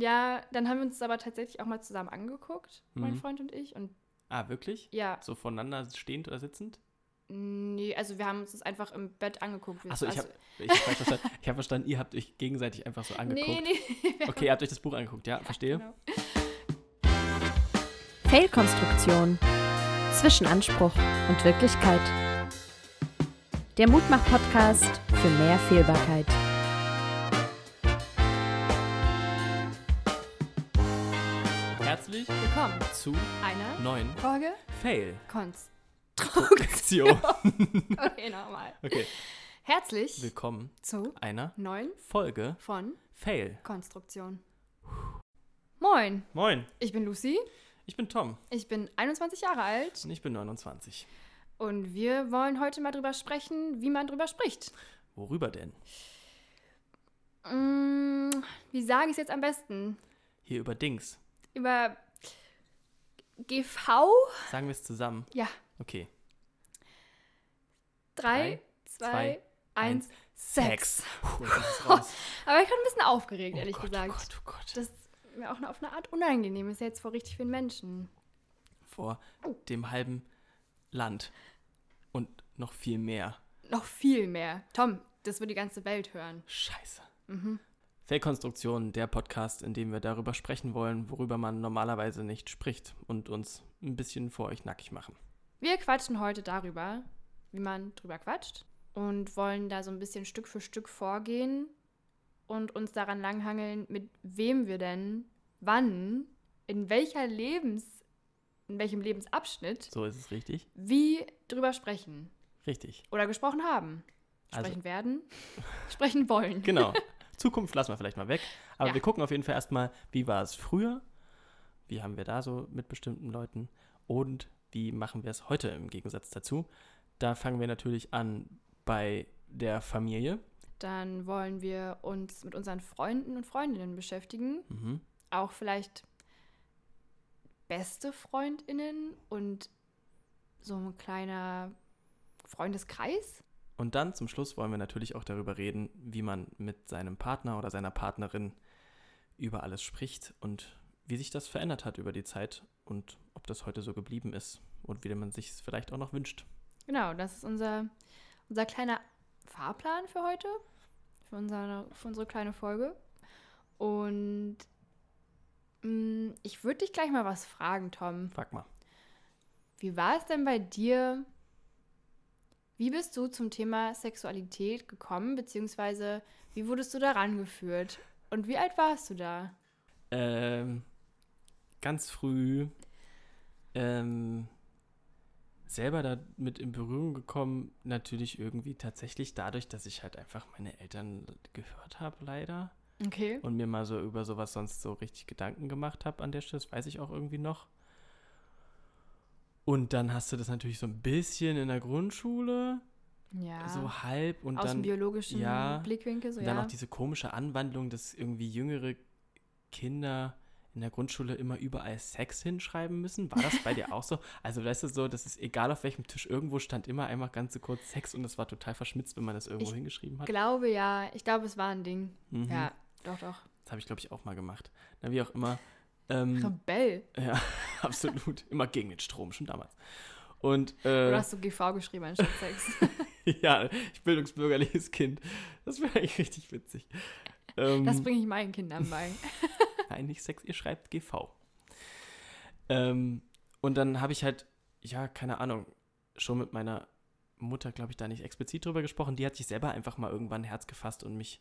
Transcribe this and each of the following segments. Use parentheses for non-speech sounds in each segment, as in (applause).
Ja, dann haben wir uns das aber tatsächlich auch mal zusammen angeguckt, mein Mhm. Freund und ich. Und Ah, wirklich? ja, So voneinander stehend oder sitzend? nee, also wir haben uns das einfach im Bett angeguckt. Achso, ich also, habe ich hab verstanden. Ich habe verstanden, ihr habt euch gegenseitig einfach so angeguckt. Nee, (laughs) nee. Okay, ihr habt euch das Buch angeguckt, ja, verstehe. Genau. Fehlkonstruktion. Zwischen Anspruch und Wirklichkeit. Der Mutmach-Podcast für mehr Fehlbarkeit. Willkommen. zu Einer neuen Folge Fail. Konstruktion. (laughs) Okay, nochmal. Okay, Herzlich willkommen zu einer neuen Folge von Fail. Konstruktion. Moin, Moin, ich bin Lucy. ich bin Tom Ich bin 21 Jahre alt und ich bin 29. und wir wollen heute mal drüber sprechen, wie man drüber spricht. Worüber denn? Mm, wie sage ich es jetzt am besten? Hier über Dings. Über GV? Sagen wir es zusammen. Ja. Okay. Drei, zwei, zwei, eins, Sex. Puh, ist. (laughs) Aber ich bin ein bisschen aufgeregt, ehrlich oh Gott, gesagt. Oh Gott, oh Gott. Das mir auch auf eine Art unangenehm ist jetzt vor richtig vielen Menschen. Vor dem halben Land. Und noch viel mehr. Noch viel mehr. Tom, das wird die ganze Welt hören. Scheiße. Mhm. Fehlkonstruktion, der Podcast, in dem wir darüber sprechen wollen, worüber man normalerweise nicht spricht und uns ein bisschen vor euch nackig machen. Wir quatschen heute darüber, wie man drüber quatscht und wollen da so ein bisschen Stück für Stück vorgehen und uns daran langhangeln, mit wem wir denn, wann, in welcher Lebens, in welchem Lebensabschnitt, So ist es richtig? wie drüber sprechen Richtig. oder gesprochen haben. Also- Sprechen werden, (laughs) sprechen wollen. Genau. (laughs) Zukunft lassen wir vielleicht mal weg. Aber Ja. wir gucken auf jeden Fall erstmal, wie war es früher? Wie haben wir da so mit bestimmten Leuten? Und wie machen wir es heute im Gegensatz dazu? Da fangen wir natürlich an bei der Familie. Dann wollen wir uns mit unseren Freunden und Freundinnen beschäftigen. Mhm. Auch vielleicht beste Freundinnen und so ein kleiner Freundeskreis. Und dann zum Schluss wollen wir natürlich auch darüber reden, wie man mit seinem Partner oder seiner Partnerin über alles spricht und wie sich das verändert hat über die Zeit und ob das heute so geblieben ist und wie man sich es vielleicht auch noch wünscht. Genau, das ist unser, unser kleiner Fahrplan für heute, für unsere, für unsere kleine Folge. Und mh, ich würde dich gleich mal was fragen, Tom. Frag mal. Wie war es denn bei dir? Wie bist du zum Thema Sexualität gekommen, beziehungsweise wie wurdest du daran geführt? Und wie alt warst du da? Ähm, ganz früh ähm, selber damit in Berührung gekommen, natürlich irgendwie tatsächlich dadurch, dass ich halt einfach meine Eltern gehört habe, leider. Okay. Und mir mal so über sowas sonst so richtig Gedanken gemacht habe an der Stelle. Das weiß ich auch irgendwie noch. Und dann hast du das natürlich so ein bisschen in der Grundschule, Ja. so halb. Und Aus dem dann, biologischen ja, Blickwinkel, so und dann ja. auch diese komische Anwandlung, dass irgendwie jüngere Kinder in der Grundschule immer überall Sex hinschreiben müssen. War das bei dir (laughs) auch so? Also, weißt du, so, das ist egal auf welchem Tisch, irgendwo stand immer einmal ganz so kurz Sex und das war total verschmitzt, wenn man das irgendwo Ich hingeschrieben hat. glaube ja, ich glaube, es war ein Ding. Mhm. Ja, doch, doch. Das habe ich, glaube ich, auch mal gemacht. Na, wie auch immer. Ähm, Rebell. ja, (laughs) absolut. Immer gegen den Strom, schon damals. Und Oder äh, hast du GV geschrieben anstatt Sex? (laughs) ja, ich bildungsbürgerliches Kind. Das wäre eigentlich richtig witzig. Ähm, Das bringe ich meinen Kindern bei. (laughs) Nein, nicht Sex, ihr schreibt GV. Ähm, und dann habe ich halt, ja, keine Ahnung, schon mit meiner Mutter, glaube ich, da nicht explizit drüber gesprochen. Die hat sich selber einfach mal irgendwann ein Herz gefasst und mich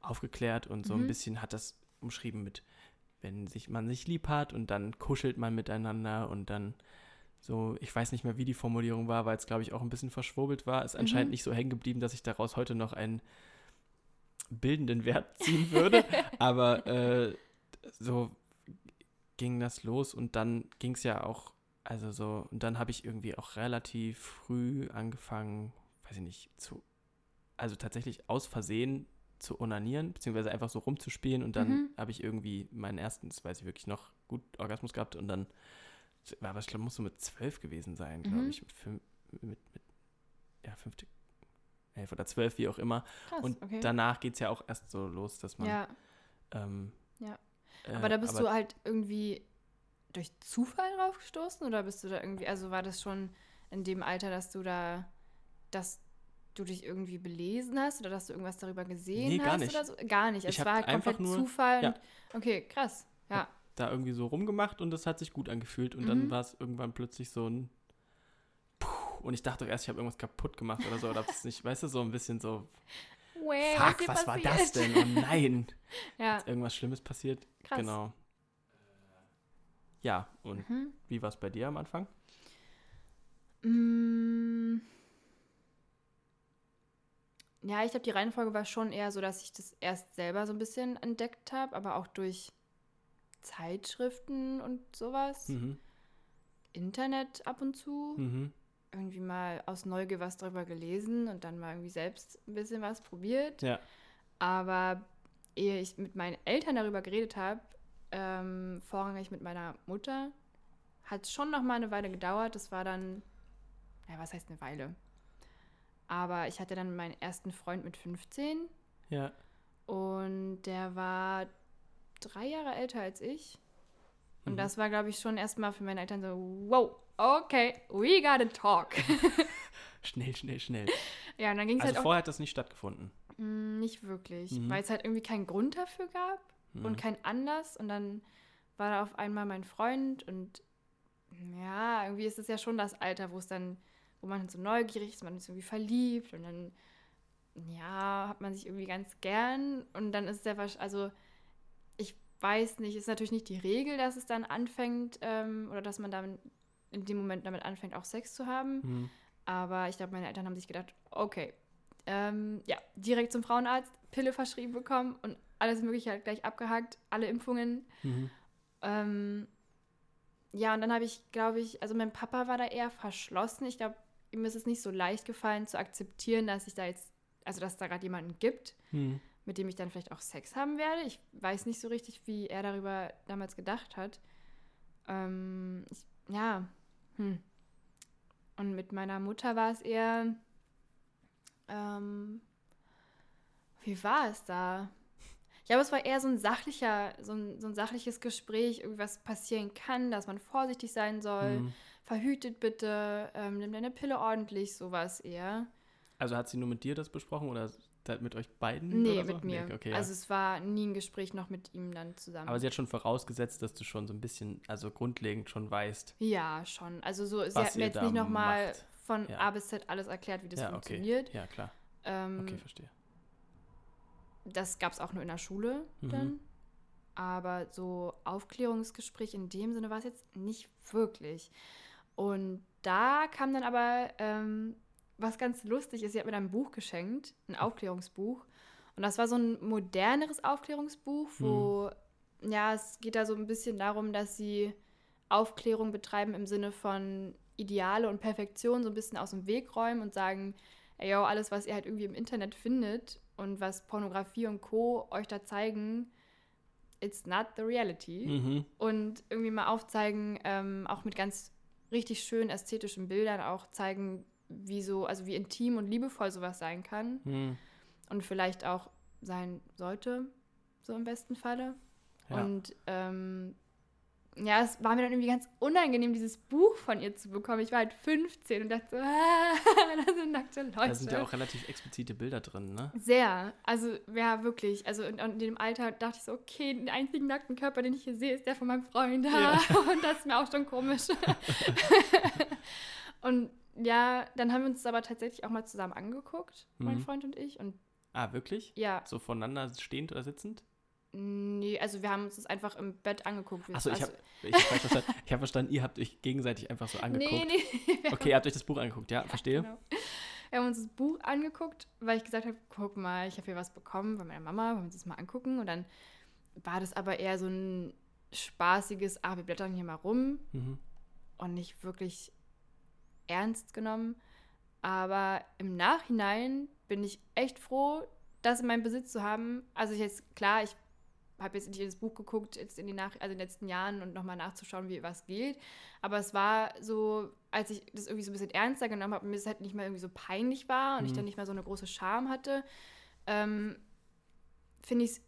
aufgeklärt und so ein Mhm. bisschen hat das umschrieben mit, wenn sich man sich lieb hat und dann kuschelt man miteinander und dann so, ich weiß nicht mehr, wie die Formulierung war, weil es, glaube ich, auch ein bisschen verschwurbelt war. Ist anscheinend Mhm. nicht so hängen geblieben, dass ich daraus heute noch einen bildenden Wert (laughs) ziehen würde. Aber äh, so ging das los und dann ging es ja auch, also so, und dann habe ich irgendwie auch relativ früh angefangen, weiß ich nicht, zu, also tatsächlich aus Versehen zu onanieren, beziehungsweise einfach so rumzuspielen und dann Mhm. habe ich irgendwie meinen ersten, das weiß ich wirklich noch, gut Orgasmus gehabt und dann, aber ich glaube, muss so mit zwölf gewesen sein, glaube Mhm. ich, mit, fünf, mit, mit, ja, fünfte, elf oder zwölf, wie auch immer. Krass, Und okay. danach geht es ja auch erst so los, dass man ja, ähm, Äh, Aber da bist du halt irgendwie durch Zufall drauf gestoßen oder bist du da irgendwie, also war das schon in dem Alter, dass du da, dass du dich irgendwie belesen hast oder dass du irgendwas darüber gesehen Nee, gar hast nicht. oder so? Gar nicht. Ich Es war halt einfach komplett nur- Zufall ja. und okay, krass. Ja. da irgendwie so rumgemacht und das hat sich gut angefühlt. Und Mhm. dann war es irgendwann plötzlich so ein Puh, und ich dachte auch erst, ich habe irgendwas kaputt gemacht oder so. Oder das nicht, weißt du, so ein bisschen so, Way, fuck, hier was war das denn? Oh nein, (laughs) Ja, ist irgendwas Schlimmes passiert. krass. Genau. Ja, und Mhm. wie war es bei dir am Anfang? Mm. Ja, ich glaube, die Reihenfolge war schon eher so, dass ich das erst selber so ein bisschen entdeckt habe, aber auch durch Zeitschriften und sowas. Mhm. Internet ab und zu. Mhm. Irgendwie mal aus Neugier was darüber gelesen und dann mal irgendwie selbst ein bisschen was probiert. Ja. Aber ehe ich mit meinen Eltern darüber geredet habe, ähm, vorrangig mit meiner Mutter, hat es schon noch mal eine Weile gedauert. Das war dann, ja, was heißt eine Weile? Aber ich hatte dann meinen ersten Freund mit 15 Ja. und der war drei Jahre älter als ich. Und Mhm. das war, glaube ich, schon erstmal für meine Eltern so, wow, okay, we gotta talk. (laughs) Schnell, schnell, schnell. ja, und dann ging es Also halt vorher hat das nicht stattgefunden. Mm, Nicht wirklich, Mhm. weil es halt irgendwie keinen Grund dafür gab Mhm. und keinen Anlass. Und dann war da auf einmal mein Freund und ja, irgendwie ist es ja schon das Alter, wo es dann, wo man so neugierig ist, man ist irgendwie verliebt und dann, ja, hat man sich irgendwie ganz gern und dann ist der wahrscheinlich, also ich weiß nicht, ist natürlich nicht die Regel, dass es dann anfängt ähm, oder dass man dann in dem Moment damit anfängt, auch Sex zu haben. Mhm. Aber ich glaube, meine Eltern haben sich gedacht, okay, ähm, ja, direkt zum Frauenarzt, Pille verschrieben bekommen und alles Mögliche halt gleich abgehakt, alle Impfungen. Mhm. Ähm, ja, und dann habe ich, glaube ich, also mein Papa war da eher verschlossen. Ich glaube, ihm ist es nicht so leicht gefallen zu akzeptieren, dass ich da jetzt, also dass es da gerade jemanden gibt, Mhm. mit dem ich dann vielleicht auch Sex haben werde. Ich weiß nicht so richtig, wie er darüber damals gedacht hat. Ähm, ich, ja, hm. Und mit meiner Mutter war es eher, ähm, wie war es da? Ich glaube, es war eher so ein sachlicher, so ein, so ein sachliches Gespräch, irgendwas passieren kann, dass man vorsichtig sein soll. Mhm. Verhütet bitte, ähm, nimm deine Pille ordentlich, sowas eher. Also hat sie nur mit dir das besprochen oder mit euch beiden? Nee, so? mit mir. Nee, okay, ja. Also es war nie ein Gespräch noch mit ihm dann zusammen. Aber sie hat schon vorausgesetzt, dass du schon so ein bisschen, also grundlegend schon weißt. ja, schon. Also so, sie Was hat mir jetzt nicht nochmal von Ja. A bis Z alles erklärt, wie das ja, okay. funktioniert. Ja, klar. Ähm, Okay, verstehe. Das gab es auch nur in der Schule Mhm. dann. Aber so Aufklärungsgespräch in dem Sinne war es jetzt nicht wirklich. Und da kam dann aber, ähm, was ganz lustig ist, sie hat mir dann ein Buch geschenkt, ein Aufklärungsbuch. Und das war so ein moderneres Aufklärungsbuch, wo, ja, es geht da so ein bisschen darum, dass sie Aufklärung betreiben im Sinne von Ideale und Perfektion so ein bisschen aus dem Weg räumen und sagen, ey, yo, alles, was ihr halt irgendwie im Internet findet und was Pornografie und Co. euch da zeigen, it's not the reality. Mhm. Und irgendwie mal aufzeigen, ähm, auch mit ganz richtig schönen ästhetischen Bildern auch zeigen, wie so, also wie intim und liebevoll sowas sein kann Mhm. und vielleicht auch sein sollte, so im besten Falle. Ja. Und ähm, ja, es war mir dann irgendwie ganz unangenehm, dieses Buch von ihr zu bekommen. Ich war halt 15 und dachte so, (laughs) ah, da sind nackte Leute. da sind ja auch relativ explizite Bilder drin, ne? Sehr. Also, ja, wirklich. Also, in, in dem Alter dachte ich so, okay, den einzigen nackten Körper, den ich hier sehe, ist der von meinem Freund. Ja. (laughs) Und das ist mir auch schon komisch. (laughs) und ja, dann haben wir uns das aber tatsächlich auch mal zusammen angeguckt, mein Mhm. Freund und ich. Und Ah, wirklich? ja, So voneinander stehend oder sitzend? Nee, also wir haben uns das einfach im Bett angeguckt. Achso, ich also, habe ich hab verstanden. Ich habe verstanden, ihr habt euch gegenseitig einfach so angeguckt. Nee, (laughs) nee. Okay, ihr habt euch das Buch angeguckt, ja, verstehe. Genau. Wir haben uns das Buch angeguckt, weil ich gesagt habe, guck mal, ich habe hier was bekommen von meiner Mama, wollen wir uns das mal angucken. Und dann war das aber eher so ein spaßiges, ah, wir blättern hier mal rum Mhm. und nicht wirklich ernst genommen. Aber im Nachhinein bin ich echt froh, das in meinem Besitz zu haben. Also ich jetzt, klar, ich habe jetzt nicht jedes Buch geguckt, jetzt in, die Nach also in den letzten Jahren und nochmal nachzuschauen, wie was geht. Aber es war so, als ich das irgendwie so ein bisschen ernster genommen habe und mir es halt nicht mehr irgendwie so peinlich war und ich Mhm. dann nicht mehr so eine große Scham hatte, ähm, finde ich es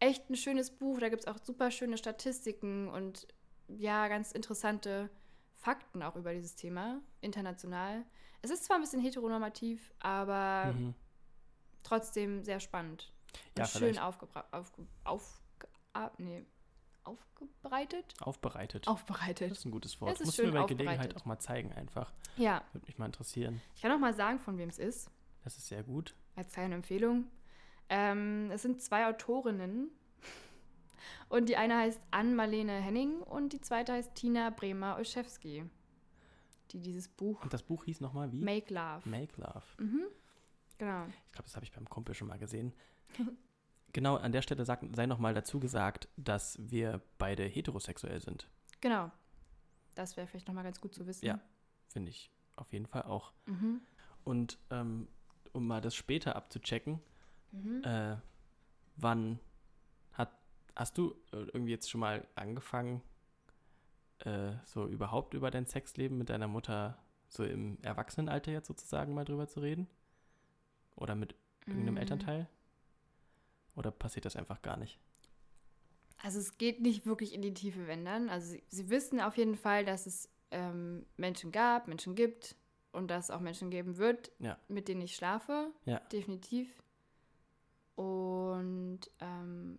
echt ein schönes Buch. Da gibt es auch super schöne Statistiken und ja, ganz interessante Fakten auch über dieses Thema, international. Es ist zwar ein bisschen heteronormativ, aber Mhm. trotzdem sehr spannend. Ja, schön vielleicht. aufgebra aufge auf, ah, nee, aufgebreitet? Aufbereitet. Aufbereitet. Das ist ein gutes Wort. Es ist Musst du mir bei Gelegenheit auch mal zeigen einfach. Ja, Würde mich mal interessieren. ich kann auch mal sagen, von wem es ist. Das ist sehr gut. als kleine Empfehlung. Ähm, es sind zwei Autorinnen. Und die eine heißt Ann-Marlene Henning und die zweite heißt Tina Bremer-Olszewski, die dieses Buch Und das Buch hieß nochmal wie? Make Love. Make Love. Mhm. Genau. Ich glaube, das habe ich beim Kumpel schon mal gesehen. (laughs) genau, an der Stelle sag, sei nochmal dazu gesagt, dass wir beide heterosexuell sind. Genau. Das wäre vielleicht nochmal ganz gut zu wissen. Ja. Finde ich auf jeden Fall auch. Mhm. Und ähm, um mal das später abzuchecken, Mhm. äh, wann hat, hast du äh, irgendwie jetzt schon mal angefangen, äh, so überhaupt über dein Sexleben mit deiner Mutter so im Erwachsenenalter jetzt sozusagen mal drüber zu reden? Oder mit irgendeinem Mhm. Elternteil? Oder passiert das einfach gar nicht? Also es geht nicht wirklich in die Tiefe, wenn dann. Also sie, sie wissen auf jeden Fall, dass es ähm, Menschen gab, Menschen gibt und dass es auch Menschen geben wird, Ja. mit denen ich schlafe. Ja. Definitiv. Und ähm,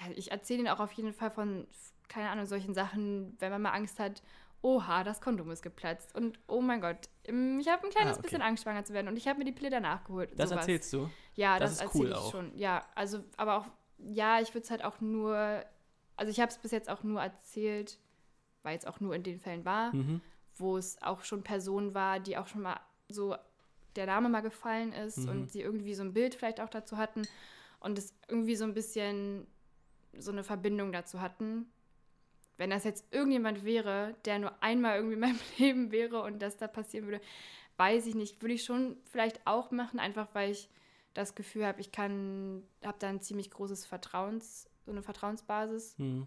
ja, ich erzähle ihnen auch auf jeden Fall von, keine Ahnung, solchen Sachen, wenn man mal Angst hat, oha, das Kondom ist geplatzt und oh mein Gott, ähm, ich habe ein kleines Ah, okay. bisschen Angst, schwanger zu werden und ich habe mir die Pille danach geholt. Das sowas. erzählst du? Ja, Das das, ist cool erzähle ich auch. schon. Ja, also, aber auch, ja, ich würde es halt auch nur, also ich habe es bis jetzt auch nur erzählt, weil es auch nur in den Fällen war, Mhm. wo es auch schon Personen war, die auch schon mal so der Name mal gefallen ist Mhm. und sie irgendwie so ein Bild vielleicht auch dazu hatten und es irgendwie so ein bisschen so eine Verbindung dazu hatten. Wenn das jetzt irgendjemand wäre, der nur einmal irgendwie in meinem (laughs) Leben wäre und das da passieren würde, weiß ich nicht, würde ich schon vielleicht auch machen, einfach weil ich das Gefühl habe, ich kann, habe da ein ziemlich großes Vertrauens, so eine Vertrauensbasis Mhm.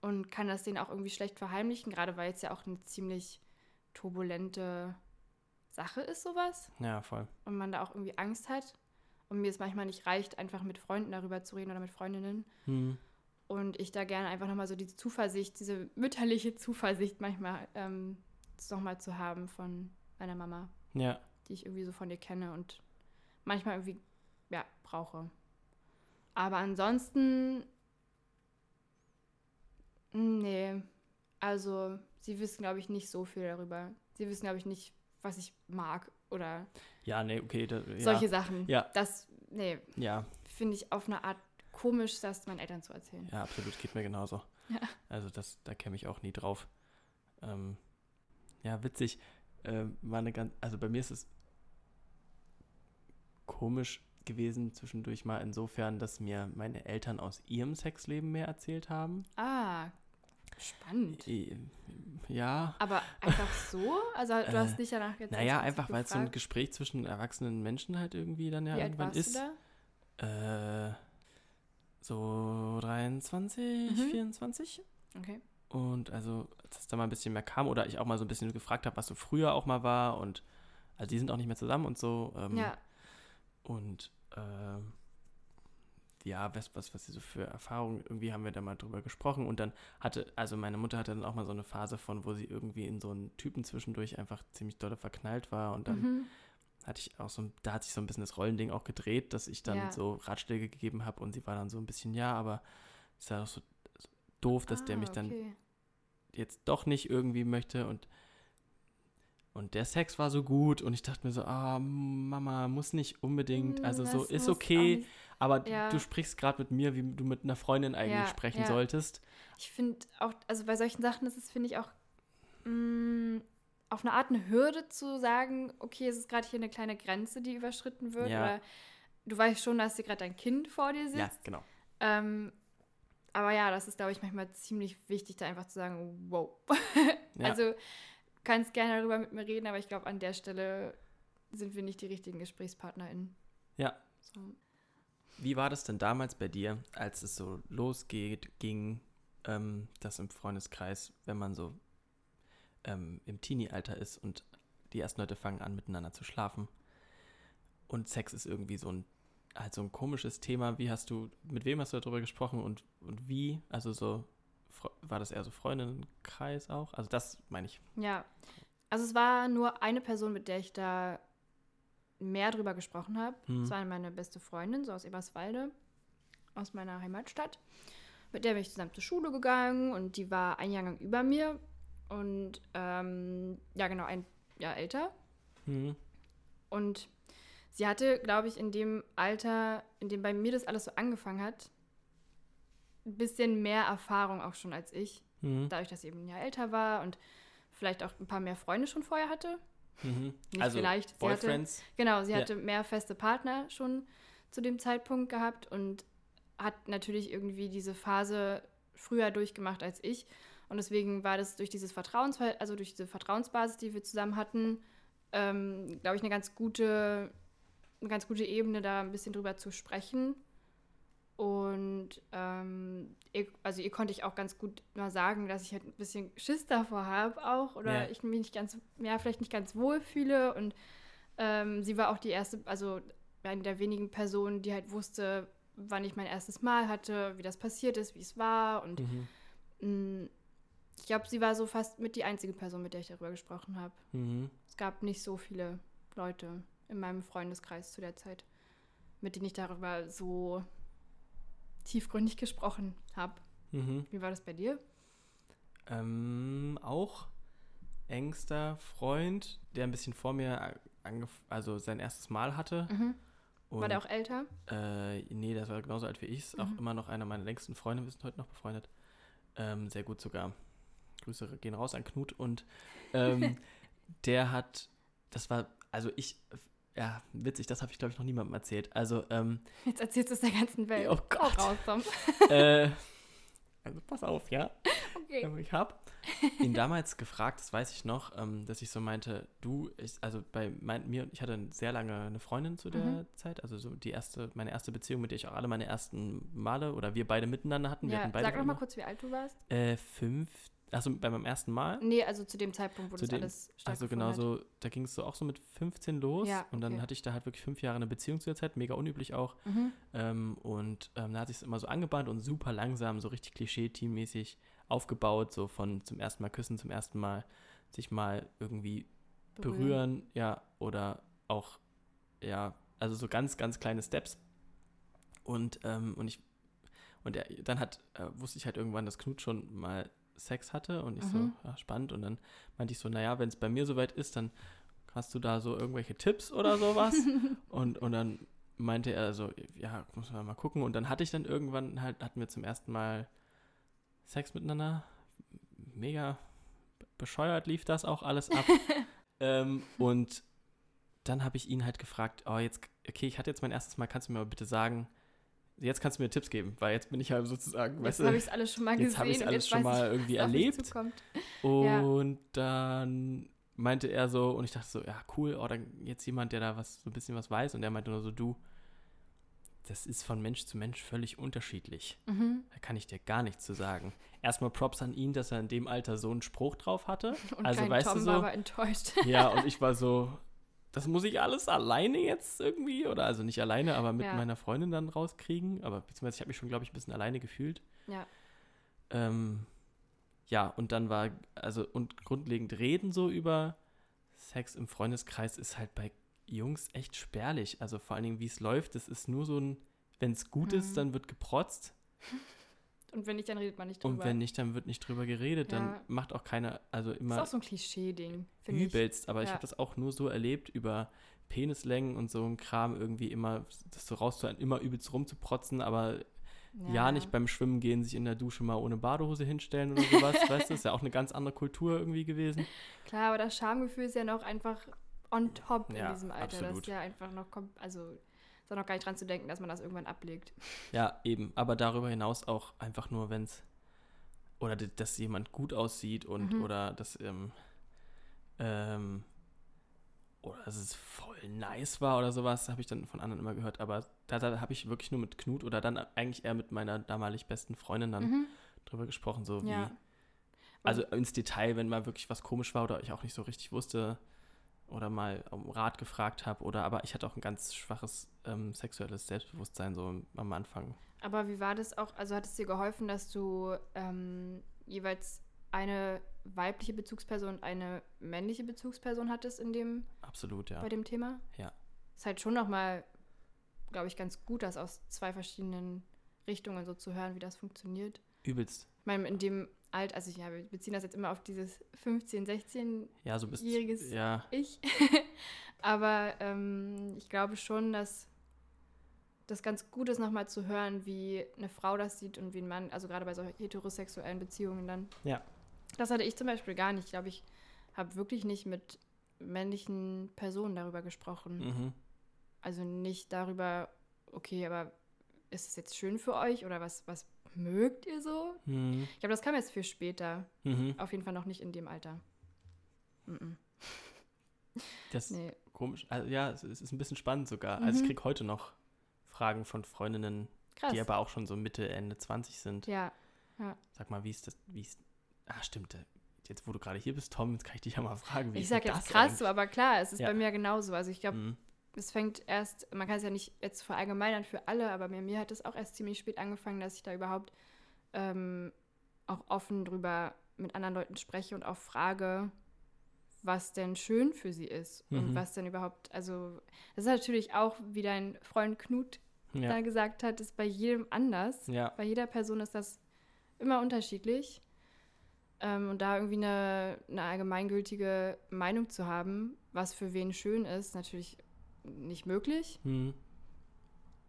und kann das denen auch irgendwie schlecht verheimlichen, gerade weil es ja auch eine ziemlich turbulente Sache ist, sowas. Ja, voll. Und man da auch irgendwie Angst hat. Und mir es manchmal nicht reicht, einfach mit Freunden darüber zu reden oder mit Freundinnen. Mhm. Und ich da gerne einfach nochmal so diese Zuversicht, diese mütterliche Zuversicht manchmal ähm, nochmal zu haben von meiner Mama, Ja. die ich irgendwie so von ihr kenne und manchmal irgendwie, ja, brauche. Aber ansonsten, nee, also sie wissen, glaube ich, nicht so viel darüber. Sie wissen, glaube ich, nicht, was ich mag oder Ja, nee, okay. Da, ja. solche Sachen. Ja. Das, nee, Ja, finde ich auf eine Art komisch, das meinen Eltern zu erzählen. ja, absolut. Geht mir genauso. Ja. Also das, da käme ich auch nie drauf. Ähm, ja, witzig. Ähm, war eine ganz, also bei mir ist es komisch gewesen zwischendurch mal insofern, dass mir meine Eltern aus ihrem Sexleben mehr erzählt haben. Ah, spannend. Ja, Aber einfach so? Also du Äh, hast nicht danach jetzt naja, einfach weil es so ein? Gespräch zwischen erwachsenen Menschen halt irgendwie dann ja Wie irgendwann ist. du da? Äh, so 23, Mhm. 24. Okay. Und also, als es da mal ein bisschen mehr kam oder ich auch mal so ein bisschen gefragt habe, was so früher auch mal war und also die sind auch nicht mehr zusammen und so. Ähm, Ja. Und ähm, ja, was, was, was sie so für Erfahrungen, irgendwie haben wir da mal drüber gesprochen und dann hatte, also meine Mutter hatte dann auch mal so eine Phase von, wo sie irgendwie in so einen Typen zwischendurch einfach ziemlich dolle verknallt war und dann Mhm. Hatte ich auch so, da hat sich so ein bisschen das Rollending auch gedreht, dass ich dann Ja. so Ratschläge gegeben habe und sie war dann so ein bisschen, ja, aber ist ja auch so doof, dass der Ah, mich dann okay. jetzt doch nicht irgendwie möchte und und der Sex war so gut und ich dachte mir so, ah, Mama, muss nicht unbedingt, Mm, also so das ist muss auch okay, aber Ja. du sprichst gerade mit mir, wie du mit einer Freundin eigentlich Ja, sprechen solltest. Ich finde auch, also bei solchen Sachen ist es, finde ich, auch mh, auf eine Art eine Hürde zu sagen, okay, es ist gerade hier eine kleine Grenze, die überschritten wird. Ja. Oder du weißt schon, dass hier gerade dein Kind vor dir sitzt. Ja, genau. Ähm, aber ja, das ist, glaube ich, manchmal ziemlich wichtig, da einfach zu sagen, wow. Ja. (laughs) Also kannst gerne darüber mit mir reden, aber ich glaube, an der Stelle sind wir nicht die richtigen GesprächspartnerInnen. Ja. So. Wie war das denn damals bei dir, als es so losgeht, ging, ähm, das im Freundeskreis, wenn man so ähm, im Teenie-Alter ist und die ersten Leute fangen an, miteinander zu schlafen und Sex ist irgendwie so ein halt so ein komisches Thema. Wie hast du, mit wem hast du darüber gesprochen und, und wie? Also so, war das eher so Freundinnenkreis auch? Also das meine ich. Ja, also es war nur eine Person, mit der ich da mehr drüber gesprochen habe. Hm. Das war meine beste Freundin, so aus Eberswalde, aus meiner Heimatstadt. Mit der bin ich zusammen zur Schule gegangen und die war ein Jahrgang über mir und ähm, ja, genau, ein Jahr älter. Mhm. Und sie hatte, glaube ich, in dem Alter, in dem bei mir das alles so angefangen hat, ein bisschen mehr Erfahrung auch schon als ich. Mhm. Dadurch, dass sie eben ein Jahr älter war und vielleicht auch ein paar mehr Freunde schon vorher hatte. Mhm. Nicht Also vielleicht. Sie hatte, Boyfriends. genau, sie Ja. hatte mehr feste Partner schon zu dem Zeitpunkt gehabt und hat natürlich irgendwie diese Phase früher durchgemacht als ich. Und deswegen war das durch dieses Vertrauens, also durch diese Vertrauensbasis, die wir zusammen hatten, ähm, glaube ich, eine ganz gute, eine ganz gute Ebene, da ein bisschen drüber zu sprechen. Und ähm, ihr, also ihr konnte ich auch ganz gut mal sagen, dass ich halt ein bisschen Schiss davor habe auch oder Ja. ich mich nicht ganz, ja, vielleicht nicht ganz wohl fühle. Und ähm, sie war auch die erste, also eine der wenigen Personen, die halt wusste, wann ich mein erstes Mal hatte, wie das passiert ist, wie es war. Und Mhm. Ich glaube, sie war so fast mit die einzige Person, mit der ich darüber gesprochen habe. Mhm. Es gab nicht so viele Leute in meinem Freundeskreis zu der Zeit, mit denen ich darüber so tiefgründig gesprochen habe. Mhm. Wie war das bei dir? Ähm, auch engster Freund, der ein bisschen vor mir also sein erstes Mal hatte. Mhm. Und, War der auch älter? Äh, nee, das war genauso alt wie ich. Ist Auch Mhm. immer noch einer meiner längsten Freunde. Wir sind heute noch befreundet. Ähm, sehr gut sogar. Grüße gehen raus an Knut und ähm, (laughs) der hat, das war, also ich, ja, witzig, das habe ich glaube ich noch niemandem erzählt. Also, ähm, Jetzt erzählst du es der ganzen Welt. Oh Gott. Raus, (laughs) äh, also pass auf, ja. Okay. Ich habe ihn damals gefragt, das weiß ich noch, ähm, dass ich so meinte, du, ich, also bei mein, mir, ich hatte sehr lange eine Freundin zu der mhm. Zeit, also so die erste, meine erste Beziehung, mit der ich auch alle meine ersten Male oder wir beide miteinander hatten. Ja, hatten beide sag nochmal kurz, wie alt du warst. Äh, 15. Achso, bei meinem ersten Mal? Nee, also zu dem Zeitpunkt, wo zu das dem, alles stark Also genau, so, da ging es so auch so mit 15 los. Ja, okay. Und dann hatte ich da halt wirklich fünf Jahre eine Beziehung zu der Zeit, mega unüblich auch. Mhm. Ähm, und ähm, da hat sich es immer so angebahnt und super langsam, so richtig klischee-teammäßig aufgebaut, so von zum ersten Mal küssen, zum ersten Mal sich mal irgendwie berühren, berühren ja, oder auch, ja, also so ganz, ganz kleine Steps. Und, ähm, und ich und er, dann hat, äh, wusste ich halt irgendwann, dass Knut schon mal Sex hatte und ich Mhm. so, ja, spannend. Und dann meinte ich so, naja, wenn es bei mir soweit ist, dann hast du da so irgendwelche Tipps oder sowas? (laughs) und, und dann meinte er so, ja, muss man mal gucken. Und dann hatte ich dann irgendwann halt, hatten wir zum ersten Mal Sex miteinander. Mega bescheuert lief das auch alles ab. (laughs) ähm, und dann habe ich ihn halt gefragt, oh, jetzt, okay, ich hatte jetzt mein erstes Mal, kannst du mir mal bitte sagen, jetzt kannst du mir Tipps geben, weil jetzt bin ich ja sozusagen, Jetzt habe ich es alles schon mal jetzt gesehen. habe ich und alles jetzt schon weiß ich, mal irgendwie erlebt. (laughs) Und dann meinte er so, und ich dachte so, ja, cool, oh, dann jetzt jemand, der da was, so ein bisschen was weiß, und der meinte nur so, du, das ist von Mensch zu Mensch völlig unterschiedlich. Mhm. Da kann ich dir gar nichts zu sagen. Erstmal Props an ihn, dass er in dem Alter so einen Spruch drauf hatte. (laughs) Und also, weißt Tom du war so, aber enttäuscht. ja, (laughs) und ich war so, das muss ich alles alleine jetzt irgendwie, oder also nicht alleine, aber mit Ja. meiner Freundin dann rauskriegen. Aber beziehungsweise ich habe mich schon, glaube ich, ein bisschen alleine gefühlt. Ja. Ähm, ja, und dann war, also, und grundlegend reden so über Sex im Freundeskreis ist halt bei Jungs echt spärlich. Also vor allen Dingen, wie es läuft, das ist nur so ein, wenn es gut Mhm. ist, dann wird geprotzt. (laughs) Und wenn nicht, dann redet man nicht drüber. Und wenn nicht, dann wird nicht drüber geredet. Dann Ja. macht auch keiner, also das ist immer auch so ein Klischee-Ding, finde ich. übelst. Aber ich Ja. habe das auch nur so erlebt über Penislängen und so ein Kram irgendwie immer, das so rauszuhalten, immer übelst rumzuprotzen, aber ja. nicht beim Schwimmen gehen, sich in der Dusche mal ohne Badehose hinstellen oder sowas. (laughs) weißt du, ist ja auch eine ganz andere Kultur irgendwie gewesen. Klar, aber das Schamgefühl ist ja noch einfach on top Ja, in diesem Alter. Das absolut. ist ja einfach noch, also ist auch noch gar nicht dran zu denken, dass man das irgendwann ablegt. Ja, eben. Aber darüber hinaus auch einfach nur, wenn es oder dass jemand gut aussieht und Mhm. oder dass ähm, ähm, oder dass es voll nice war oder sowas, habe ich dann von anderen immer gehört. Aber da, da habe ich wirklich nur mit Knut oder dann eigentlich eher mit meiner damalig besten Freundin dann Mhm. drüber gesprochen, so Ja. wie also ins Detail, wenn mal wirklich was komisch war oder ich auch nicht so richtig wusste, oder mal um Rat gefragt habe oder aber ich hatte auch ein ganz schwaches ähm, sexuelles Selbstbewusstsein so am Anfang. Aber wie war das auch? Also hat es dir geholfen, dass du ähm, jeweils eine weibliche Bezugsperson und eine männliche Bezugsperson hattest in dem Absolut, ja. bei dem Thema? Ja. Ist halt schon nochmal, glaube ich, ganz gut, das aus zwei verschiedenen Richtungen so zu hören, wie das funktioniert. Übelst. Ich meine, in dem Alt, also ja, wir beziehen das jetzt immer auf dieses 15-, 16 Ja, so Ja, ich. (laughs) Aber ähm, ich glaube schon, dass das ganz gut ist, nochmal zu hören, wie eine Frau das sieht und wie ein Mann, also gerade bei so heterosexuellen Beziehungen dann. Ja. Das hatte ich zum Beispiel gar nicht. Ich glaube, ich habe wirklich nicht mit männlichen Personen darüber gesprochen. mhm. Also nicht darüber, okay, aber ist es jetzt schön für euch oder was, was mögt ihr so? Mhm. Ich glaube, das kam jetzt viel später. Mhm. Auf jeden Fall noch nicht in dem Alter. Mhm. (laughs) Das ist Nee. komisch. Also, ja, es ist ist ein bisschen spannend sogar. Also ich Mhm. kriege heute noch Fragen von Freundinnen, Krass. die aber auch schon so Mitte, Ende 20 sind. ja. Sag mal, wie ist das, wie ist, ah, stimmt, äh, jetzt wo du gerade hier bist, Tom, jetzt kann ich dich ja mal fragen, wie Ich ist sag jetzt krass so, aber klar, es ist Ja. bei mir genauso. Also ich glaube, Mhm. Es fängt erst, man kann es ja nicht jetzt verallgemeinern für alle, aber bei mir hat es auch erst ziemlich spät angefangen, dass ich da überhaupt ähm, auch offen drüber mit anderen Leuten spreche und auch frage, was denn schön für sie ist und Mhm. was denn überhaupt, also das ist natürlich auch, wie dein Freund Knut da Ja. gesagt hat, ist bei jedem anders. ja, Bei jeder Person ist das immer unterschiedlich. Ähm, und da irgendwie eine, eine allgemeingültige Meinung zu haben, was für wen schön ist, natürlich nicht möglich. mhm.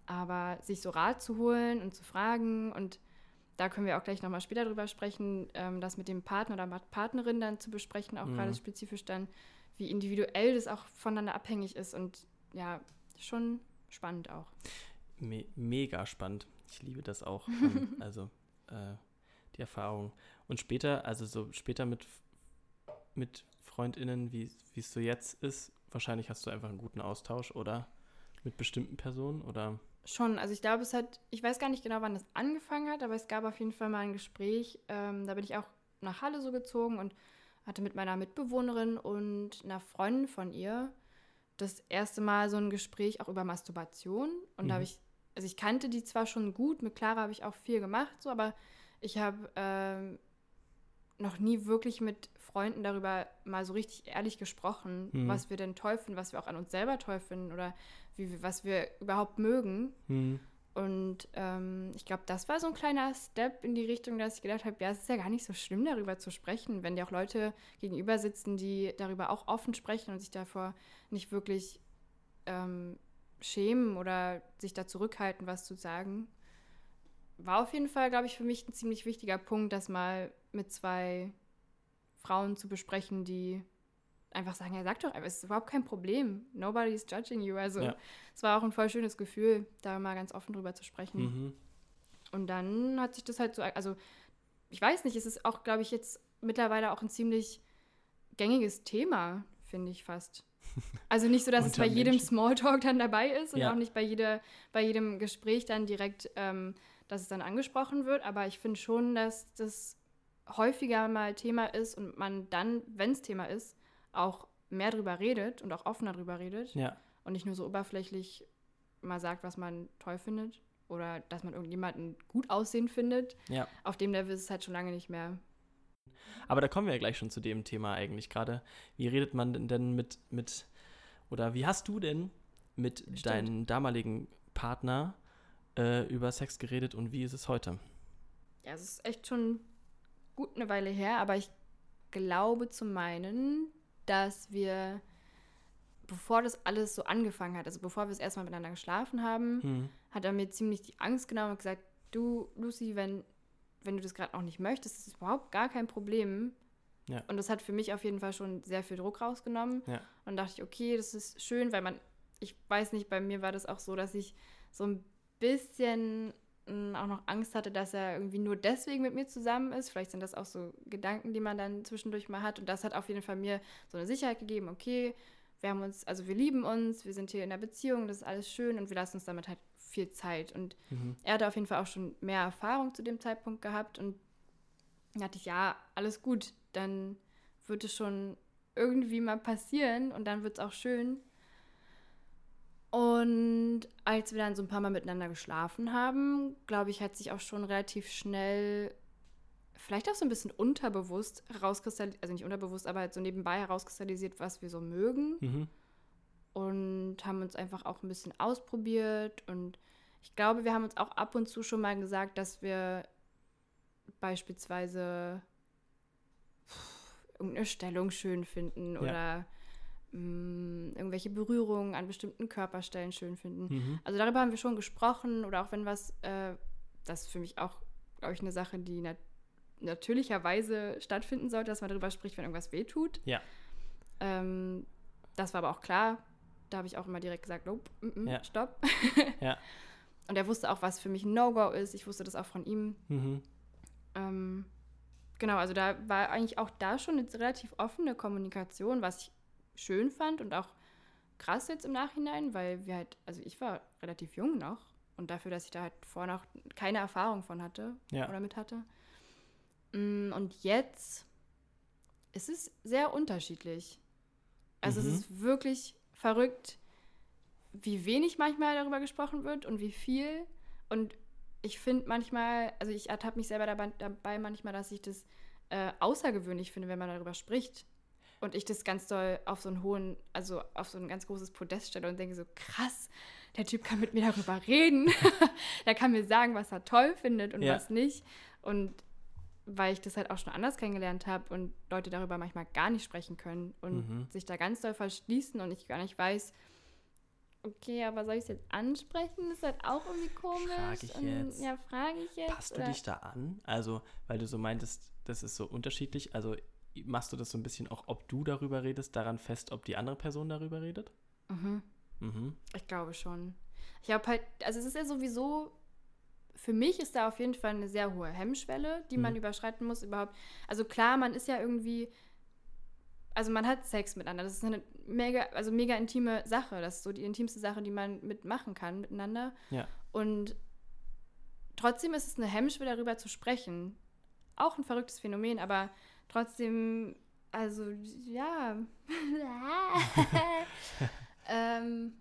Aber sich so Rat zu holen und zu fragen und da können wir auch gleich nochmal später drüber sprechen, ähm, das mit dem Partner oder Partnerin dann zu besprechen, auch Mhm. gerade spezifisch dann, wie individuell das auch voneinander abhängig ist und ja, schon spannend auch. Me mega spannend. Ich liebe das auch. (laughs) ähm, also äh, die Erfahrung. Und später, also so später mit, mit FreundInnen, wie wie es so jetzt ist, wahrscheinlich hast du einfach einen guten Austausch, oder? Mit bestimmten Personen, oder? Schon, also ich glaube, es hat, ich weiß gar nicht genau, wann das angefangen hat, aber es gab auf jeden Fall mal ein Gespräch. Ähm, da bin ich auch nach Halle so gezogen und hatte mit meiner Mitbewohnerin und einer Freundin von ihr das erste Mal so ein Gespräch auch über Masturbation. Und da Mhm. habe ich, also ich kannte die zwar schon gut, mit Clara habe ich auch viel gemacht, so, aber ich habe ähm, noch nie wirklich mit Freunden darüber mal so richtig ehrlich gesprochen, Mhm. was wir denn toll finden, was wir auch an uns selber toll finden oder wie, wir- was wir überhaupt mögen. Mhm. Und ähm, ich glaube, das war so ein kleiner Step in die Richtung, dass ich gedacht habe, ja, es ist ja gar nicht so schlimm, darüber zu sprechen, wenn dir auch Leute gegenüber sitzen, die darüber auch offen sprechen und sich davor nicht wirklich ähm, schämen oder sich da zurückhalten, was zu sagen. War auf jeden Fall, glaube ich, für mich ein ziemlich wichtiger Punkt, das mal mit zwei Frauen zu besprechen, die einfach sagen, ja, sag doch einfach, es ist überhaupt kein Problem. Nobody is judging you. Also Ja. es war auch ein voll schönes Gefühl, da mal ganz offen drüber zu sprechen. Mhm. Und dann hat sich das halt so, also ich weiß nicht, es ist auch, glaube ich, jetzt mittlerweile auch ein ziemlich gängiges Thema, finde ich fast. (laughs) Also nicht so, dass es bei jedem. Smalltalk dann dabei ist und Ja. auch nicht bei, jeder, bei jedem Gespräch dann direkt, ähm, dass es dann angesprochen wird, aber ich finde schon, dass das häufiger mal Thema ist und man dann, wenn es Thema ist, auch mehr drüber redet und auch offener drüber redet Ja. und nicht nur so oberflächlich mal sagt, was man toll findet oder dass man irgendjemanden gut aussehen findet. Ja. Auf dem Level ist es halt schon lange nicht mehr. Aber da kommen wir ja gleich schon zu dem Thema eigentlich gerade. Wie redet man denn, mit, mit, oder wie hast du denn mit Stimmt. deinem damaligen Partner äh, über Sex geredet und wie ist es heute? Ja, es ist echt schon gut eine Weile her, aber ich glaube zu meinen, dass wir, bevor das alles so angefangen hat, also bevor wir das erstmal miteinander geschlafen haben, Hm. hat er mir ziemlich die Angst genommen und gesagt, du, Lucy, wenn, wenn du das gerade noch nicht möchtest, ist das überhaupt gar kein Problem. Ja. Und das hat für mich auf jeden Fall schon sehr viel Druck rausgenommen. Ja. Und dachte ich, okay, das ist schön, weil man, ich weiß nicht, bei mir war das auch so, dass ich so ein bisschen mh, auch noch Angst hatte, dass er irgendwie nur deswegen mit mir zusammen ist. Vielleicht sind das auch so Gedanken, die man dann zwischendurch mal hat. Und das hat auf jeden Fall mir so eine Sicherheit gegeben, okay, wir haben uns, also wir lieben uns, wir sind hier in einer Beziehung, das ist alles schön und wir lassen uns damit halt viel Zeit. Und Mhm. er hatte auf jeden Fall auch schon mehr Erfahrung zu dem Zeitpunkt gehabt und dachte ich, ja, alles gut, dann wird es schon irgendwie mal passieren und dann wird es auch schön. Und als wir dann so ein paar Mal miteinander geschlafen haben, glaube ich, hat sich auch schon relativ schnell, vielleicht auch so ein bisschen unterbewusst herauskristallisiert, also nicht unterbewusst, aber halt so nebenbei herauskristallisiert, was wir so mögen. Mhm. Und haben uns einfach auch ein bisschen ausprobiert. Und ich glaube, wir haben uns auch ab und zu schon mal gesagt, dass wir beispielsweise irgendeine Stellung schön finden Ja. oder mh, irgendwelche Berührungen an bestimmten Körperstellen schön finden. Mhm. Also darüber haben wir schon gesprochen oder auch wenn was, äh, das ist für mich auch, glaube ich, eine Sache, die nat natürlicherweise stattfinden sollte, dass man darüber spricht, wenn irgendwas wehtut. Ja. Ähm, das war aber auch klar. Da habe ich auch immer direkt gesagt, nope, mm -mm, Ja. stopp. (laughs) Ja. Und er wusste auch, was für mich ein No-Go ist. Ich wusste das auch von ihm. Mhm. Ähm, genau, also da war eigentlich auch da schon eine relativ offene Kommunikation, was ich schön fand und auch krass jetzt im Nachhinein, weil wir halt, also ich war relativ jung noch und dafür, dass ich da halt vorher noch keine Erfahrung von hatte Ja. oder mit hatte. Mm, Und jetzt ist es sehr unterschiedlich. Also Mhm. es ist wirklich verrückt, wie wenig manchmal darüber gesprochen wird und wie viel. Und ich finde manchmal, also ich ertappe mich selber dabei, dabei manchmal, dass ich das äh, außergewöhnlich finde, wenn man darüber spricht. Und ich das ganz doll auf so einen hohen, also auf so ein ganz großes Podest stelle und denke so, krass, der Typ kann mit mir darüber reden. (laughs) der kann mir sagen, was er toll findet und Ja. was nicht. Und weil ich das halt auch schon anders kennengelernt habe und Leute darüber manchmal gar nicht sprechen können und Mhm. sich da ganz doll verschließen und ich gar nicht weiß, okay, aber soll ich es jetzt ansprechen? ist halt auch irgendwie komisch. Frag ich und, jetzt? Ja, frage ich jetzt. Passt du oder- dich da an? Also, weil du so meintest, das ist so unterschiedlich. Also, machst du das so ein bisschen auch, ob du darüber redest, daran fest, ob die andere Person darüber redet? Mhm. Mhm. Ich glaube schon. Ich habe halt, also es ist ja sowieso, für mich ist da auf jeden Fall eine sehr hohe Hemmschwelle, die man Mhm. überschreiten muss überhaupt. Also klar, man ist ja irgendwie, also man hat Sex miteinander. Das ist eine mega, also mega intime Sache. Das ist so die intimste Sache, die man mitmachen kann miteinander. Ja. Und trotzdem ist es eine Hemmschwelle, darüber zu sprechen. Auch ein verrücktes Phänomen, aber trotzdem, also ja. (laughs) ähm,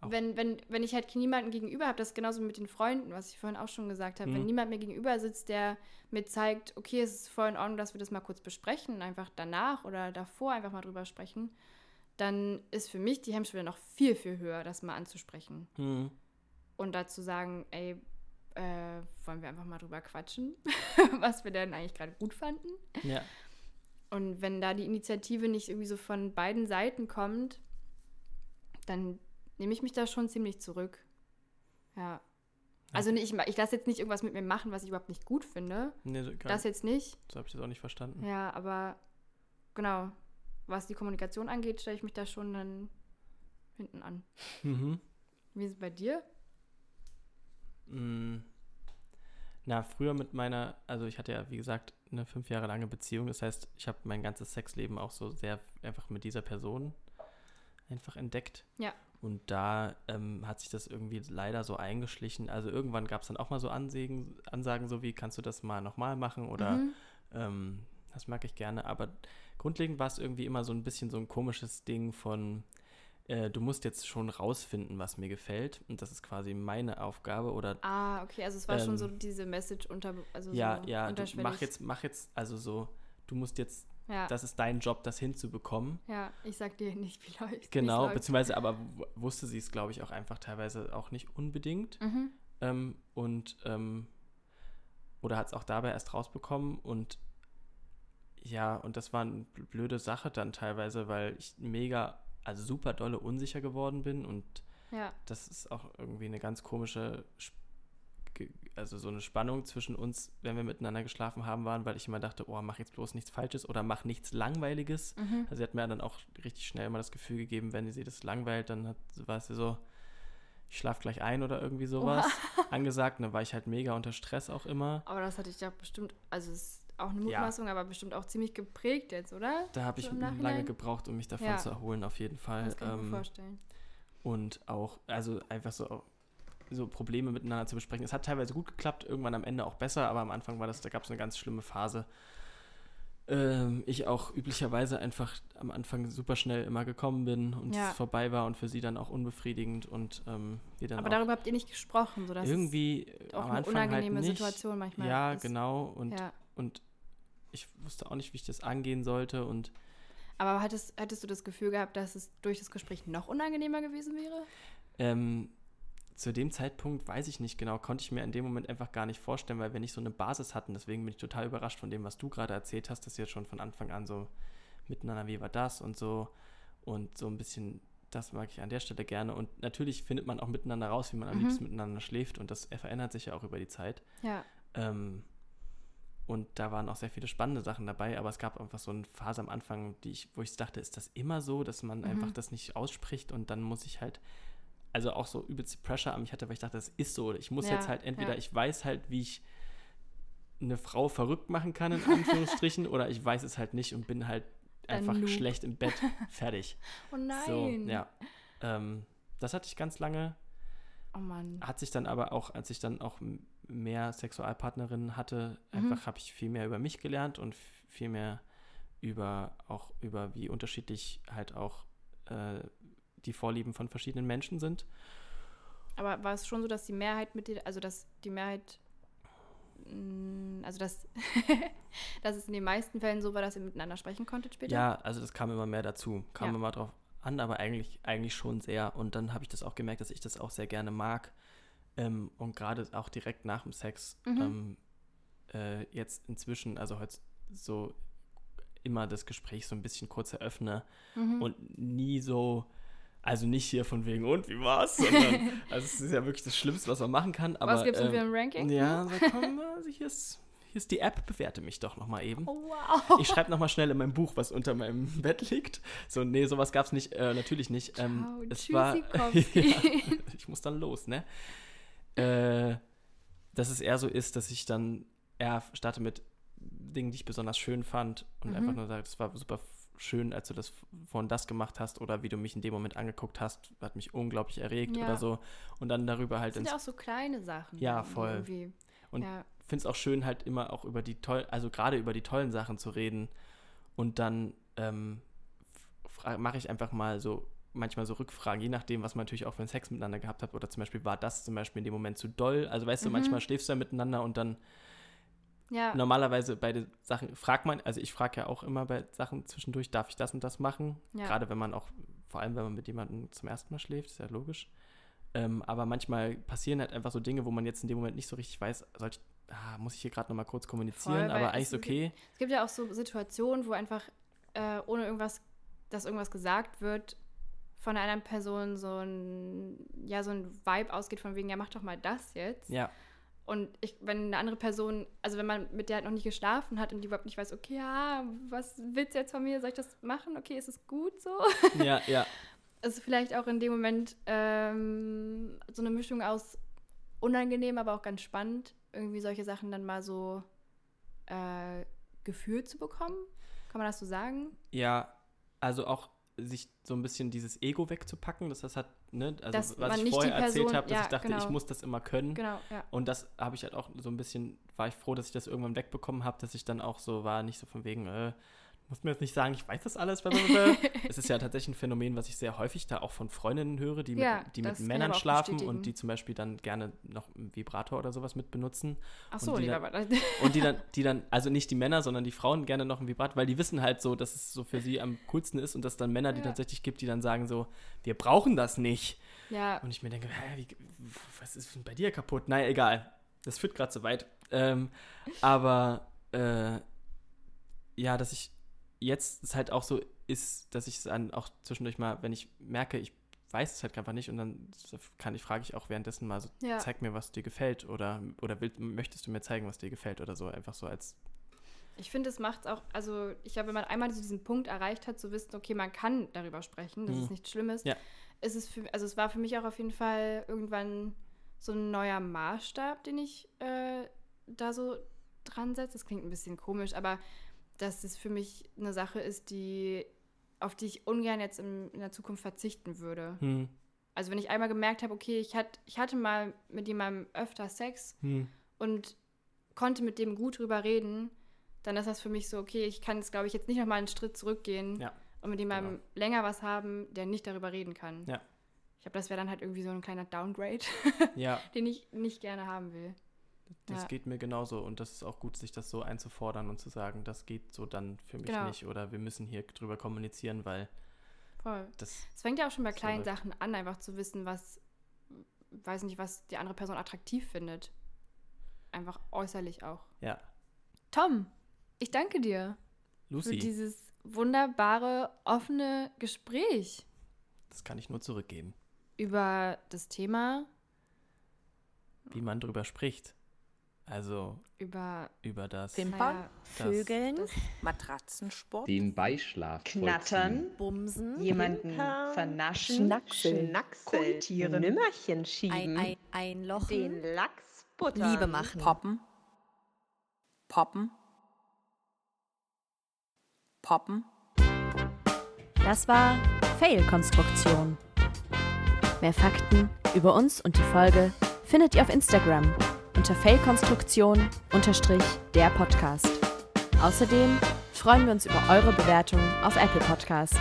Auch- wenn, wenn, wenn ich halt niemanden gegenüber habe, das ist genauso mit den Freunden, was ich vorhin auch schon gesagt habe. Wenn Mhm. niemand mir gegenüber sitzt, der mir zeigt, okay, es ist voll in Ordnung, dass wir das mal kurz besprechen, einfach danach oder davor einfach mal drüber sprechen, dann ist für mich die Hemmschwelle noch viel, viel höher, das mal anzusprechen. Mhm. Und dazu sagen, ey, äh, wollen wir einfach mal drüber quatschen, (laughs) was wir denn eigentlich gerade gut fanden. Ja. Und wenn da die Initiative nicht irgendwie so von beiden Seiten kommt, dann nehme ich mich da schon ziemlich zurück. Ja. Also ich, ich lasse jetzt nicht irgendwas mit mir machen, was ich überhaupt nicht gut finde. Nee, so, Das jetzt nicht. so habe ich das auch nicht verstanden. Ja, aber genau, was die Kommunikation angeht, stelle ich mich da schon dann hinten an. Mhm. Wie ist es bei dir? Mm. Na, früher mit meiner, also ich hatte ja, wie gesagt, eine fünf Jahre lange Beziehung. Das heißt, ich habe mein ganzes Sexleben auch so sehr einfach mit dieser Person einfach entdeckt. Ja. Und da ähm, hat sich das irgendwie leider so eingeschlichen. Also irgendwann gab es dann auch mal so Ansagen, Ansagen, so wie kannst du das mal nochmal machen oder Mhm. ähm, das mag ich gerne. Aber grundlegend war es irgendwie immer so ein bisschen so ein komisches Ding von, äh, du musst jetzt schon rausfinden, was mir gefällt. Und das ist quasi meine Aufgabe oder Ah, okay, also es war schon Ähm, so diese Message unter, also ja, so ja, mach jetzt, mach jetzt, also so, du musst jetzt, ja, das ist dein Job, das hinzubekommen. ja, ich sag dir nicht, wie läuft. Genau, läuft. beziehungsweise aber wusste sie es, glaube ich, auch einfach teilweise auch nicht unbedingt. Mhm. Ähm, und, ähm, oder hat es auch dabei erst rausbekommen und ja, und das war eine bl- blöde Sache dann teilweise, weil ich mega, also super dolle unsicher geworden bin und Ja, das ist auch irgendwie eine ganz komische, also so eine Spannung zwischen uns, wenn wir miteinander geschlafen haben, waren, weil ich immer dachte, oh, mach jetzt bloß nichts Falsches oder mach nichts Langweiliges. mhm. Also sie hat mir dann auch richtig schnell mal das Gefühl gegeben, wenn sie das langweilt, dann hat, war sie so, ich schlaf gleich ein oder irgendwie sowas angesagt. Und dann war ich halt mega unter Stress auch immer. aber das hatte ich ja bestimmt, also es auch eine Ja. Mutmaßung, aber bestimmt auch ziemlich geprägt jetzt, oder? Da habe ich So im lange gebraucht, um mich davon Ja. zu erholen, auf jeden Fall. Das kann ich mir Ähm, vorstellen. und auch, also einfach so, so Probleme miteinander zu besprechen. Es hat teilweise gut geklappt, irgendwann am Ende auch besser, aber am Anfang war das, da gab es eine ganz schlimme Phase, ähm, ich auch üblicherweise einfach am Anfang super schnell immer gekommen bin und Ja. es vorbei war und für sie dann auch unbefriedigend und ähm, wir dann Aber darüber habt ihr nicht gesprochen, sodass irgendwie auch am eine Anfang unangenehme halt nicht. Situation manchmal Ja, ist. genau. Und, Ja. Und ich wusste auch nicht, wie ich das angehen sollte. Und Aber hattest, hättest du das Gefühl gehabt, dass es durch das Gespräch noch unangenehmer gewesen wäre? ähm, zu dem Zeitpunkt weiß ich nicht genau, konnte ich mir in dem Moment einfach gar nicht vorstellen, weil wir nicht so eine Basis hatten. Deswegen bin ich total überrascht von dem, was du gerade erzählt hast, dass ihr schon von Anfang an so miteinander, wie war das und so. Und so ein bisschen, das mag ich an der Stelle gerne. Und natürlich findet man auch miteinander raus, wie man am Mhm. liebsten miteinander schläft. Und das verändert sich ja auch über die Zeit. Ja. Ähm, und da waren auch sehr viele spannende Sachen dabei, aber es gab einfach so eine Phase am Anfang, die ich, wo ich dachte, ist das immer so, dass man Mhm. einfach das nicht ausspricht und dann muss ich halt, also auch so übelst Pressure an mich hatte, weil ich dachte, das ist so. Ich muss Ja, jetzt halt entweder, ja. ich weiß halt, wie ich eine Frau verrückt machen kann, in Anführungsstrichen, (laughs) oder ich weiß es halt nicht und bin halt Ein einfach schlecht im Bett. (laughs) Fertig. Oh nein. So, ja. Ähm, das hatte ich ganz lange Oh Mann. hat sich dann aber auch, als ich dann auch mehr Sexualpartnerinnen hatte, Mhm. einfach habe ich viel mehr über mich gelernt und viel mehr über auch über wie unterschiedlich halt auch äh, die Vorlieben von verschiedenen Menschen sind. Aber war es schon so, dass die Mehrheit mit dir, also dass die Mehrheit, mh, also dass, (laughs) dass es in den meisten Fällen so war, dass ihr miteinander sprechen konntet später? Ja, also das kam immer mehr dazu, kam Ja. immer drauf an, aber eigentlich eigentlich schon sehr. Und dann habe ich das auch gemerkt, dass ich das auch sehr gerne mag ähm, und gerade auch direkt nach dem Sex Mhm. ähm, äh, jetzt inzwischen, also heute so immer das Gespräch so ein bisschen kurz eröffne Mhm. und nie so, also nicht hier von wegen und wie war's, sondern (laughs) also es ist ja wirklich das Schlimmste, was man machen kann. Aber, Was gibt's denn für ähm, ein Ranking? Ja, so komm, also hier ist, hier ist die App, bewerte mich doch nochmal eben. Oh wow. Ich schreibe nochmal schnell in meinem Buch, was unter meinem (laughs) Bett liegt. So, nee, sowas gab's nicht, äh, natürlich nicht. Ähm, Ciao, es war, (laughs) ja, ich muss dann los, ne? Äh, dass es eher so ist, dass ich dann eher starte mit Dingen, die ich besonders schön fand und Mhm. einfach nur sage, das war super schön, als du das von das gemacht hast oder wie du mich in dem Moment angeguckt hast, hat mich unglaublich erregt Ja. oder so. Und dann darüber halt Das sind ja auch so kleine Sachen. Ja, voll. Irgendwie. Und ja. finde es auch schön, halt immer auch über die tollen, also gerade über die tollen Sachen zu reden. Und dann ähm, mache ich einfach mal so, manchmal so Rückfragen, je nachdem, was man natürlich auch für einen Sex miteinander gehabt hat. Oder zum Beispiel, war das zum Beispiel in dem Moment zu doll? Also weißt du, Mhm. manchmal schläfst du ja miteinander und dann ja. normalerweise bei den Sachen fragt man, also ich frage ja auch immer bei Sachen zwischendurch, darf ich das und das machen? Ja. Gerade wenn man auch, vor allem wenn man mit jemandem zum ersten Mal schläft, ist ja logisch. Ähm, aber manchmal passieren halt einfach so Dinge, wo man jetzt in dem Moment nicht so richtig weiß, soll ich, ah, muss ich hier gerade nochmal kurz kommunizieren, Voll, aber eigentlich ist okay. Es gibt ja auch so Situationen, wo einfach äh, ohne irgendwas, dass irgendwas gesagt wird, von einer Person so ein, ja, so ein Vibe ausgeht von wegen, ja, mach doch mal das jetzt. Ja, Und ich, wenn eine andere Person, also wenn man mit der halt noch nicht geschlafen hat und die überhaupt nicht weiß, okay, ja, was willst du jetzt von mir? Soll ich das machen? Okay, ist es gut so? (laughs) ja, ja. (laughs) Es ist vielleicht auch in dem Moment ähm, so eine Mischung aus unangenehm, aber auch ganz spannend, irgendwie solche Sachen dann mal so äh, gefühlt zu bekommen. Kann man das so sagen? Ja, also auch sich so ein bisschen dieses Ego wegzupacken, dass das hat, ne, also Dass was ich vorher die erzählt Person- habe, dass ja, ich dachte, genau. ich muss das immer können. Genau, ja. Und das habe ich halt auch so ein bisschen, war ich froh, dass ich das irgendwann wegbekommen habe, dass ich dann auch so war, nicht so von wegen, äh, du musst mir jetzt nicht sagen, ich weiß das alles. (laughs) es ist ja tatsächlich ein Phänomen, was ich sehr häufig da auch von Freundinnen höre, die Ja, mit, die mit Männern schlafen bestätigen. und die zum Beispiel dann gerne noch einen Vibrator oder sowas mit benutzen. Ach so, Und die lieber. dann- (laughs) Und die dann, (laughs) die dann, also nicht die Männer, sondern die Frauen gerne noch ein Vibrator, weil die wissen halt so, dass es so für sie am coolsten ist und dass dann Männer, die Ja. tatsächlich gibt, die dann sagen so, wir brauchen das nicht. ja, Und ich mir denke, hä, wie, was ist denn bei dir kaputt? Naja, egal. Das führt gerade zu weit. Ähm, aber äh, ja, dass ich jetzt es halt auch so ist, dass ich es dann auch zwischendurch mal, wenn ich merke, ich weiß es halt einfach nicht und dann kann ich, frage ich auch währenddessen mal so, ja. zeig mir, was dir gefällt oder, oder will, möchtest du mir zeigen, was dir gefällt oder so, einfach so als, Ich finde, es macht auch, also ich glaube, wenn man einmal so diesen Punkt erreicht hat, zu wissen, okay, man kann darüber sprechen, dass Mhm. es nichts Schlimmes, Ja. ist es für, also es war für mich auch auf jeden Fall irgendwann so ein neuer Maßstab, den ich äh, da so dran setze. Das klingt ein bisschen komisch, aber dass es für mich eine Sache ist, die auf die ich ungern jetzt im, in der Zukunft verzichten würde. hm, Also wenn ich einmal gemerkt habe, okay, ich, hat, ich hatte mal mit jemandem öfter Sex hm, und konnte mit dem gut drüber reden, dann ist das für mich so, okay, ich kann jetzt, glaube ich, jetzt nicht nochmal einen Schritt zurückgehen Ja. und mit jemandem Genau. länger was haben, der nicht darüber reden kann. Ja. Ich glaube, das wäre dann halt irgendwie so ein kleiner Downgrade, Ja, (laughs) den ich nicht gerne haben will. Das Ja. geht mir genauso und das ist auch gut, sich das so einzufordern und zu sagen, das geht so dann für mich Genau. nicht oder wir müssen hier drüber kommunizieren, weil Voll. das, Es fängt ja auch schon bei So kleinen läuft. Sachen an, einfach zu wissen, was, weiß nicht, was die andere Person attraktiv findet. Einfach äußerlich auch. ja, Tom, ich danke dir für Lucy, dieses wunderbare, offene Gespräch das kann ich nur zurückgeben, über das Thema, wie man drüber spricht. Also über über das, Wimpern, naja, Vögeln, das- Matratzensport, Den Beischlaf. Knattern, vollziehen. Bumsen, jemanden Pimpern, vernaschen, Schnackseln, Schnackseln, Nimmerchen ein, schieben, ein, einlochen, den Lachs buttern, Liebe machen, poppen, poppen, poppen. Das war Fail-Konstruktion. Mehr Fakten über uns und die Folge findet ihr auf Instagram unter Fail-Konstruktion-der Podcast. Außerdem freuen wir uns über eure Bewertung auf Apple Podcast.